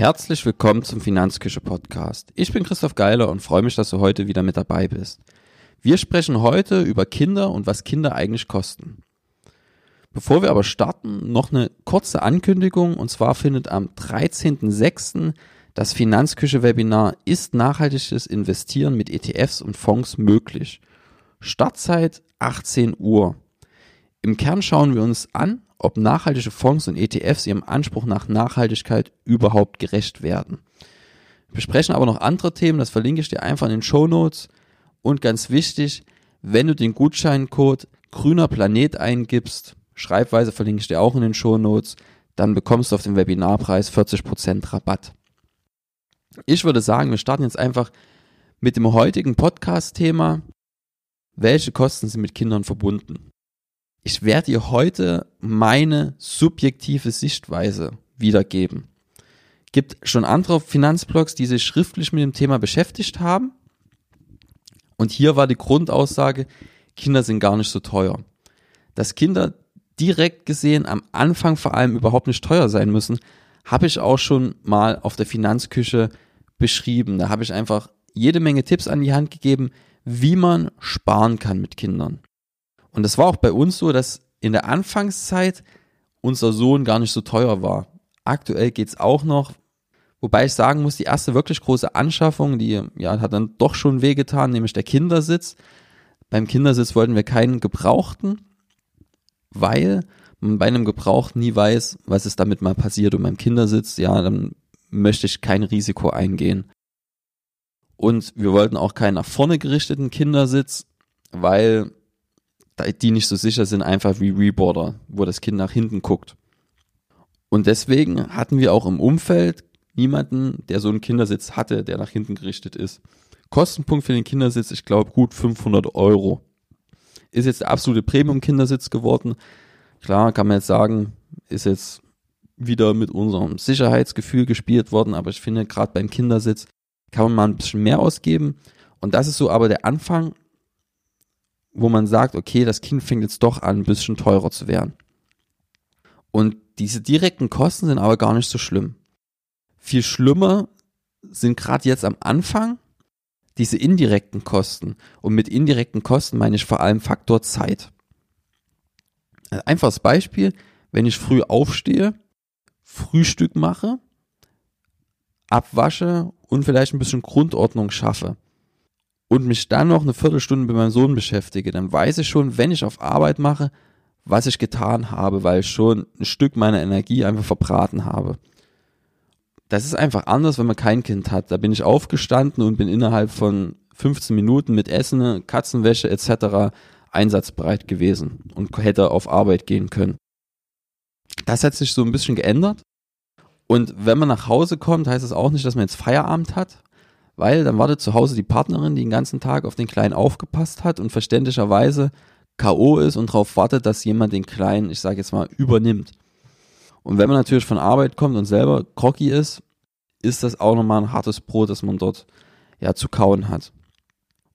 Herzlich willkommen zum Finanzküche Podcast. Ich bin Christoph Geiler und freue mich, dass du heute wieder mit dabei bist. Wir sprechen heute über Kinder und was Kinder eigentlich kosten. Bevor wir aber starten, noch eine kurze Ankündigung und zwar findet am 13.06. das Finanzküche Webinar Ist nachhaltiges Investieren mit ETFs und Fonds möglich? Startzeit 18 Uhr. Im Kern schauen wir uns an, ob nachhaltige Fonds und ETFs ihrem Anspruch nach Nachhaltigkeit überhaupt gerecht werden. Wir besprechen aber noch andere Themen, das verlinke ich dir einfach in den Show Notes. Und ganz wichtig, wenn du den Gutscheincode grüner Planet eingibst, Schreibweise verlinke ich dir auch in den Show Notes, dann bekommst du auf den Webinarpreis 40% Rabatt. Ich würde sagen, wir starten jetzt einfach mit dem heutigen Podcast-Thema. Welche Kosten sind mit Kindern verbunden? Ich werde dir heute meine subjektive Sichtweise wiedergeben. Gibt schon andere Finanzblogs, die sich schriftlich mit dem Thema beschäftigt haben. Und hier war die Grundaussage, Kinder sind gar nicht so teuer. Dass Kinder direkt gesehen am Anfang vor allem überhaupt nicht teuer sein müssen, habe ich auch schon mal auf der Finanzküche beschrieben. Da habe ich einfach jede Menge Tipps an die Hand gegeben, wie man sparen kann mit Kindern. Und das war auch bei uns so, dass in der Anfangszeit unser Sohn gar nicht so teuer war. Aktuell geht's auch noch, wobei ich sagen muss, die erste wirklich große Anschaffung, die ja, hat dann doch schon wehgetan, nämlich der Kindersitz. Beim Kindersitz wollten wir keinen gebrauchten, weil man bei einem Gebrauch nie weiß, was ist damit mal passiert. Und beim Kindersitz, ja, dann möchte ich kein Risiko eingehen. Und wir wollten auch keinen nach vorne gerichteten Kindersitz, weil die nicht so sicher sind, einfach wie Reboarder, wo das Kind nach hinten guckt. Und deswegen hatten wir auch im Umfeld niemanden, der so einen Kindersitz hatte, der nach hinten gerichtet ist. Kostenpunkt für den Kindersitz, ich glaube, gut 500 Euro. Ist jetzt der absolute Premium-Kindersitz geworden. Klar, kann man jetzt sagen, ist jetzt wieder mit unserem Sicherheitsgefühl gespielt worden, aber ich finde, gerade beim Kindersitz kann man mal ein bisschen mehr ausgeben. Und das ist so aber der Anfang, wo man sagt, okay, das Kind fängt jetzt doch an, ein bisschen teurer zu werden. Und diese direkten Kosten sind aber gar nicht so schlimm. Viel schlimmer sind gerade jetzt am Anfang diese indirekten Kosten. Und mit indirekten Kosten meine ich vor allem Faktor Zeit. Ein einfaches Beispiel, wenn ich früh aufstehe, Frühstück mache, abwasche und vielleicht ein bisschen Grundordnung schaffe und mich dann noch eine Viertelstunde mit meinem Sohn beschäftige, dann weiß ich schon, wenn ich auf Arbeit mache, was ich getan habe, weil ich schon ein Stück meiner Energie einfach verbraten habe. Das ist einfach anders, wenn man kein Kind hat. Da bin ich aufgestanden und bin innerhalb von 15 Minuten mit Essen, Katzenwäsche etc. einsatzbereit gewesen und hätte auf Arbeit gehen können. Das hat sich so ein bisschen geändert. Und wenn man nach Hause kommt, heißt es auch nicht, dass man jetzt Feierabend hat, weil dann wartet zu Hause die Partnerin, die den ganzen Tag auf den Kleinen aufgepasst hat und verständlicherweise K.O. ist und darauf wartet, dass jemand den Kleinen, ich sage jetzt mal, übernimmt. Und wenn man natürlich von Arbeit kommt und selber groggy ist, ist das auch nochmal ein hartes Brot, das man dort ja zu kauen hat.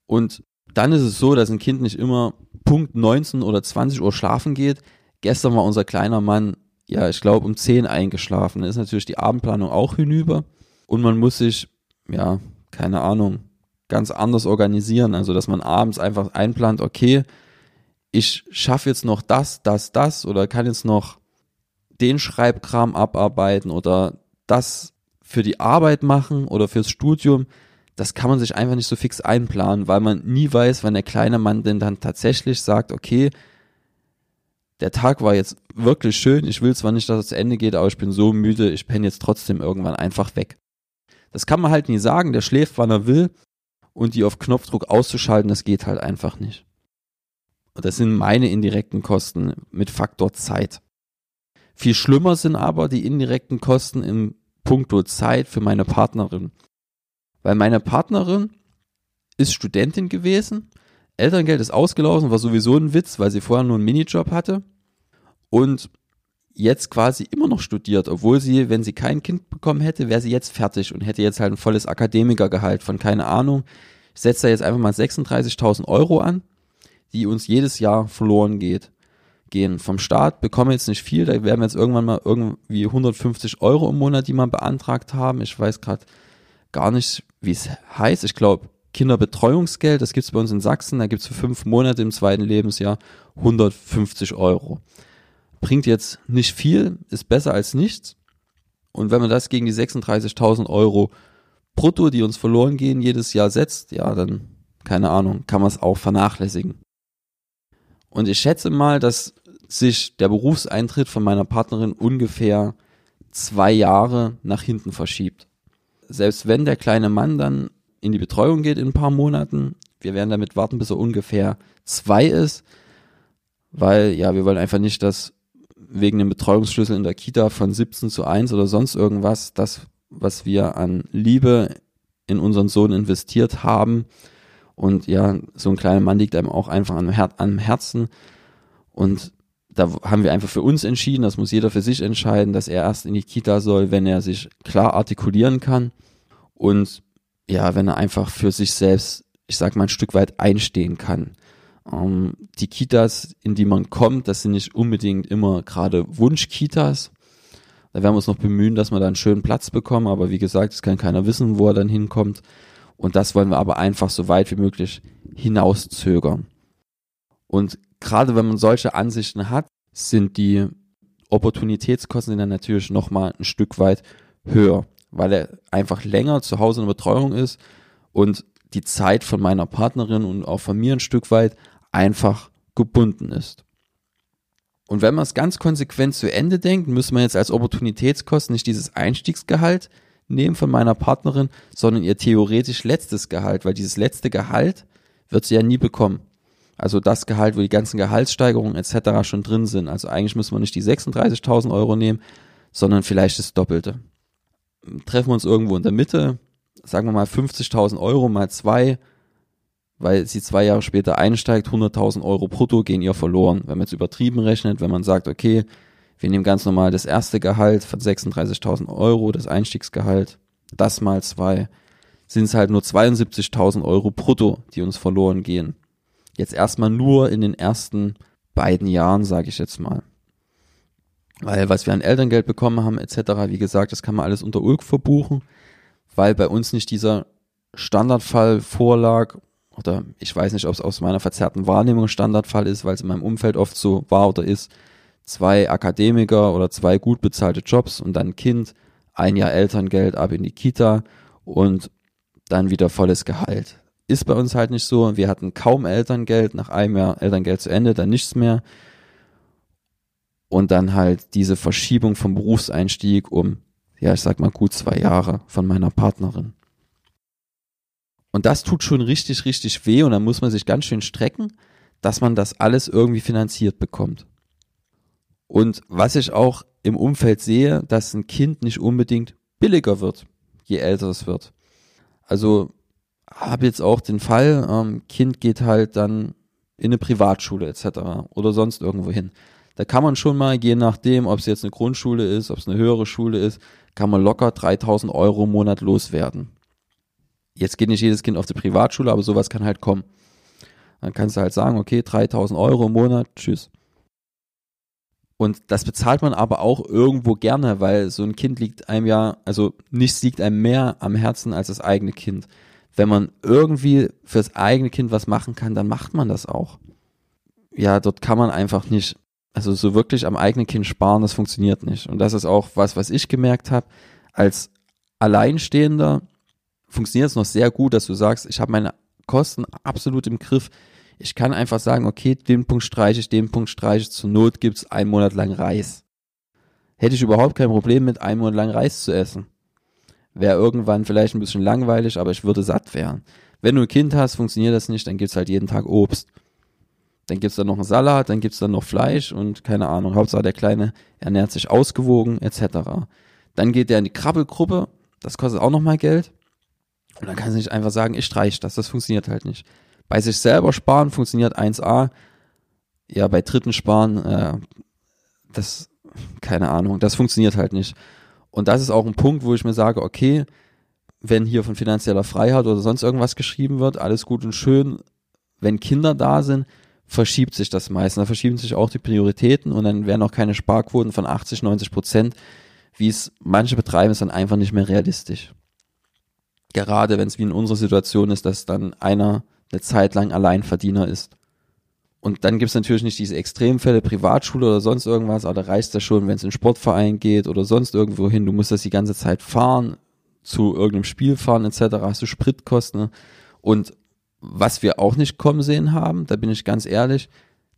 Und dann ist es so, dass ein Kind nicht immer Punkt 19 oder 20 Uhr schlafen geht. Gestern war unser kleiner Mann, ja, ich glaube, um 10 eingeschlafen. Da ist natürlich die Abendplanung auch hinüber. Und man muss sich, ja, keine Ahnung, ganz anders organisieren. Also, dass man abends einfach einplant, okay, ich schaffe jetzt noch das, das, das oder kann jetzt noch den Schreibkram abarbeiten oder das für die Arbeit machen oder fürs Studium. Das kann man sich einfach nicht so fix einplanen, weil man nie weiß, wann der kleine Mann denn dann tatsächlich sagt, okay, der Tag war jetzt wirklich schön, ich will zwar nicht, dass es zu Ende geht, aber ich bin so müde, ich penne jetzt trotzdem irgendwann einfach weg. Das kann man halt nie sagen, der schläft, wann er will und die auf Knopfdruck auszuschalten, das geht halt einfach nicht. Und das sind meine indirekten Kosten mit Faktor Zeit. Viel schlimmer sind aber die indirekten Kosten im Punkto Zeit für meine Partnerin. Weil meine Partnerin ist Studentin gewesen, Elterngeld ist ausgelaufen, war sowieso ein Witz, weil sie vorher nur einen Minijob hatte. Und jetzt quasi immer noch studiert, obwohl sie, wenn sie kein Kind bekommen hätte, wäre sie jetzt fertig und hätte jetzt halt ein volles Akademikergehalt von keine Ahnung. Ich setze da jetzt einfach mal 36.000 Euro an, die uns jedes Jahr verloren geht, gehen. Vom Staat bekommen jetzt nicht viel, da werden wir jetzt irgendwann mal irgendwie 150 Euro im Monat, die wir beantragt haben. Ich weiß gerade gar nicht, wie es heißt. Ich glaube, Kinderbetreuungsgeld, das gibt's bei uns in Sachsen, da gibt's für fünf Monate im zweiten Lebensjahr 150 Euro. Bringt jetzt nicht viel, ist besser als nichts. Und wenn man das gegen die 36.000 Euro brutto, die uns verloren gehen, jedes Jahr setzt, ja, dann, keine Ahnung, kann man es auch vernachlässigen. Und ich schätze mal, dass sich der Berufseintritt von meiner Partnerin ungefähr zwei Jahre nach hinten verschiebt. Selbst wenn der kleine Mann dann in die Betreuung geht in ein paar Monaten, wir werden damit warten, bis er ungefähr zwei ist, weil ja, wir wollen einfach nicht, dass wegen dem Betreuungsschlüssel in der Kita von 17 zu 1 oder sonst irgendwas, das, was wir an Liebe in unseren Sohn investiert haben, und ja, so ein kleiner Mann liegt einem auch einfach am, Her am Herzen. Und da haben wir einfach für uns entschieden, das muss jeder für sich entscheiden, dass er erst in die Kita soll, wenn er sich klar artikulieren kann. Und ja, wenn er einfach für sich selbst, ich sag mal, ein Stück weit einstehen kann. Ähm, die Kitas, in die man kommt, das sind nicht unbedingt immer gerade Wunschkitas. Da werden wir uns noch bemühen, dass wir da einen schönen Platz bekommen, aber wie gesagt, es kann keiner wissen, wo er dann hinkommt. Und das wollen wir aber einfach so weit wie möglich hinauszögern. Und gerade wenn man solche Ansichten hat, sind die Opportunitätskosten dann natürlich nochmal ein Stück weit höher, weil er einfach länger zu Hause in der Betreuung ist und die Zeit von meiner Partnerin und auch von mir ein Stück weit einfach gebunden ist. Und wenn man es ganz konsequent zu Ende denkt, müssen wir jetzt als Opportunitätskosten nicht dieses Einstiegsgehalt nehmen von meiner Partnerin, sondern ihr theoretisch letztes Gehalt, weil dieses letzte Gehalt wird sie ja nie bekommen. Also das Gehalt, wo die ganzen Gehaltssteigerungen etc. schon drin sind. Also eigentlich müssen wir nicht die 36.000 Euro nehmen, sondern vielleicht das Doppelte. Treffen wir uns irgendwo in der Mitte, sagen wir mal 50.000 Euro mal zwei, weil sie zwei Jahre später einsteigt, 100.000 Euro brutto gehen ihr verloren. Wenn man jetzt übertrieben rechnet, wenn man sagt, okay, wir nehmen ganz normal das erste Gehalt von 36.000 Euro, das Einstiegsgehalt, das mal zwei, sind es halt nur 72.000 Euro brutto, die uns verloren gehen. Jetzt erstmal nur in den ersten beiden Jahren, sage ich jetzt mal. Weil was wir an Elterngeld bekommen haben etc., wie gesagt, das kann man alles unter Ulk verbuchen, weil bei uns nicht dieser Standardfall vorlag oder ich weiß nicht, ob es aus meiner verzerrten Wahrnehmung Standardfall ist, weil es in meinem Umfeld oft so war oder ist, zwei Akademiker oder zwei gut bezahlte Jobs und dann Kind, ein Jahr Elterngeld ab in die Kita und dann wieder volles Gehalt. Ist bei uns halt nicht so. Wir hatten kaum Elterngeld, nach einem Jahr Elterngeld zu Ende, dann nichts mehr. Und dann halt diese Verschiebung vom Berufseinstieg um, ja, ich sag mal gut zwei Jahre von meiner Partnerin. Und das tut schon richtig, richtig weh und dann muss man sich ganz schön strecken, dass man das alles irgendwie finanziert bekommt. Und was ich auch im Umfeld sehe, dass ein Kind nicht unbedingt billiger wird, je älter es wird. Also habe jetzt auch den Fall, ähm, Kind geht halt dann in eine Privatschule etc. oder sonst irgendwo hin. Da kann man schon mal, je nachdem, ob es jetzt eine Grundschule ist, ob es eine höhere Schule ist, kann man locker 3000 Euro im Monat loswerden. Jetzt geht nicht jedes Kind auf die Privatschule, aber sowas kann halt kommen. Dann kannst du halt sagen, okay, 3000 Euro im Monat, tschüss. Und das bezahlt man aber auch irgendwo gerne, weil so ein Kind liegt einem ja, also nichts liegt einem mehr am Herzen als das eigene Kind. Wenn man irgendwie fürs eigene Kind was machen kann, dann macht man das auch. Ja, dort kann man einfach nicht, also so wirklich am eigenen Kind sparen, das funktioniert nicht. Und das ist auch was, was ich gemerkt habe. Als Alleinstehender funktioniert es noch sehr gut, dass du sagst, ich habe meine Kosten absolut im Griff ich kann einfach sagen, okay, den Punkt streiche ich, den Punkt streiche ich, zur Not gibt's einen Monat lang Reis. Hätte ich überhaupt kein Problem mit einem Monat lang Reis zu essen. Wäre irgendwann vielleicht ein bisschen langweilig, aber ich würde satt werden. Wenn du ein Kind hast, funktioniert das nicht, dann gibt's halt jeden Tag Obst. Dann gibt's dann noch einen Salat, dann gibt's dann noch Fleisch und keine Ahnung. Hauptsache der Kleine ernährt sich ausgewogen, etc. Dann geht der in die Krabbelgruppe, das kostet auch nochmal Geld. Und dann kannst du nicht einfach sagen, ich streiche das, das funktioniert halt nicht. Bei sich selber sparen funktioniert 1a. Ja, bei Dritten sparen, äh, das, keine Ahnung, das funktioniert halt nicht. Und das ist auch ein Punkt, wo ich mir sage, okay, wenn hier von finanzieller Freiheit oder sonst irgendwas geschrieben wird, alles gut und schön. Wenn Kinder da sind, verschiebt sich das meistens. Da verschieben sich auch die Prioritäten und dann werden auch keine Sparquoten von 80, 90 Prozent, wie es manche betreiben, ist dann einfach nicht mehr realistisch. Gerade wenn es wie in unserer Situation ist, dass dann einer eine Zeit lang Alleinverdiener ist. Und dann gibt es natürlich nicht diese Extremfälle, Privatschule oder sonst irgendwas, aber da reicht das schon, wenn es in Sportverein geht oder sonst irgendwo hin. Du musst das die ganze Zeit fahren, zu irgendeinem Spiel fahren etc. Hast du Spritkosten. Und was wir auch nicht kommen sehen haben, da bin ich ganz ehrlich,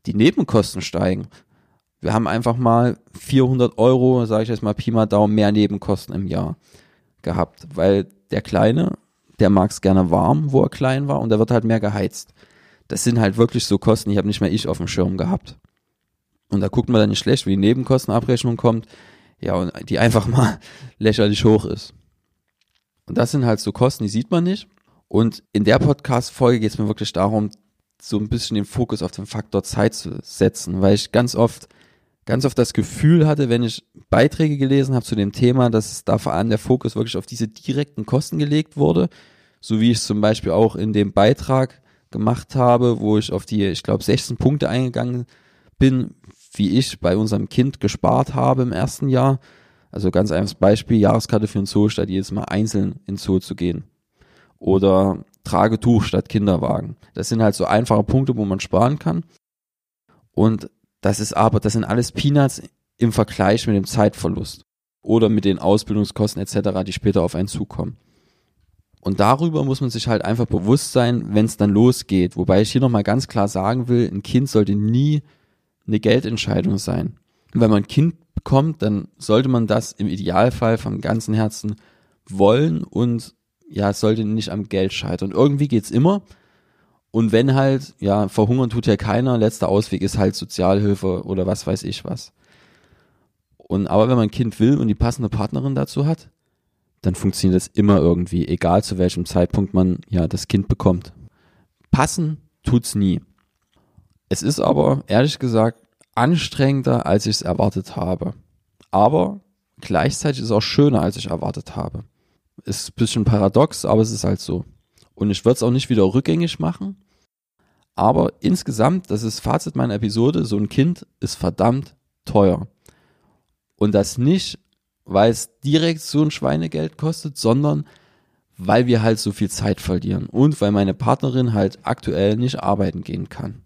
die Nebenkosten steigen. Wir haben einfach mal 400 Euro, sage ich jetzt mal Pi mal Daumen, mehr Nebenkosten im Jahr gehabt, weil der Kleine, der mag es gerne warm, wo er klein war und der wird halt mehr geheizt das sind halt wirklich so Kosten, die habe nicht mehr ich auf dem Schirm gehabt. Und da guckt man dann nicht schlecht, wie die Nebenkostenabrechnung kommt, ja, und die einfach mal lächerlich hoch ist. Und das sind halt so Kosten, die sieht man nicht. Und in der Podcast-Folge geht es mir wirklich darum, so ein bisschen den Fokus auf den Faktor Zeit zu setzen, weil ich ganz oft, ganz oft das Gefühl hatte, wenn ich Beiträge gelesen habe zu dem Thema, dass da vor allem der Fokus wirklich auf diese direkten Kosten gelegt wurde, so wie ich es zum Beispiel auch in dem Beitrag gemacht habe, wo ich auf die, ich glaube, 16 Punkte eingegangen bin, wie ich bei unserem Kind gespart habe im ersten Jahr. Also ganz einfaches Beispiel, Jahreskarte für den Zoo statt jedes Mal einzeln ins Zoo zu gehen. Oder Tragetuch statt Kinderwagen. Das sind halt so einfache Punkte, wo man sparen kann. Und das ist aber, das sind alles Peanuts im Vergleich mit dem Zeitverlust oder mit den Ausbildungskosten etc., die später auf einen zukommen. Und darüber muss man sich halt einfach bewusst sein, wenn es dann losgeht. Wobei ich hier nochmal ganz klar sagen will, ein Kind sollte nie eine Geldentscheidung sein. Wenn man ein Kind bekommt, dann sollte man das im Idealfall vom ganzen Herzen wollen und ja, es sollte nicht am Geld scheitern. Irgendwie geht's immer. Und wenn halt, ja, verhungern tut ja keiner, letzter Ausweg ist halt Sozialhilfe oder was weiß ich was. Und aber wenn man ein Kind will und die passende Partnerin dazu hat, dann funktioniert das immer irgendwie, egal zu welchem Zeitpunkt man ja das Kind bekommt. Passen tut's nie. Es ist aber, ehrlich gesagt, anstrengender, als ich es erwartet habe. Aber gleichzeitig ist es auch schöner, als ich erwartet habe. Ist ein bisschen paradox, aber es ist halt so. Und ich würde es auch nicht wieder rückgängig machen. Aber insgesamt, das ist Fazit meiner Episode, so ein Kind ist verdammt teuer. Und das nicht weil es direkt so ein Schweinegeld kostet, sondern weil wir halt so viel Zeit verlieren und weil meine Partnerin halt aktuell nicht arbeiten gehen kann.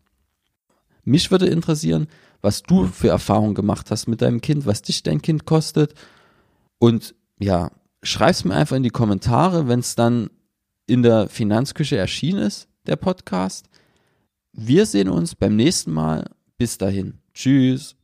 Mich würde interessieren, was du für Erfahrungen gemacht hast mit deinem Kind, was dich dein Kind kostet und ja, schreib's mir einfach in die Kommentare, wenn es dann in der Finanzküche erschienen ist, der Podcast. Wir sehen uns beim nächsten Mal. Bis dahin. Tschüss.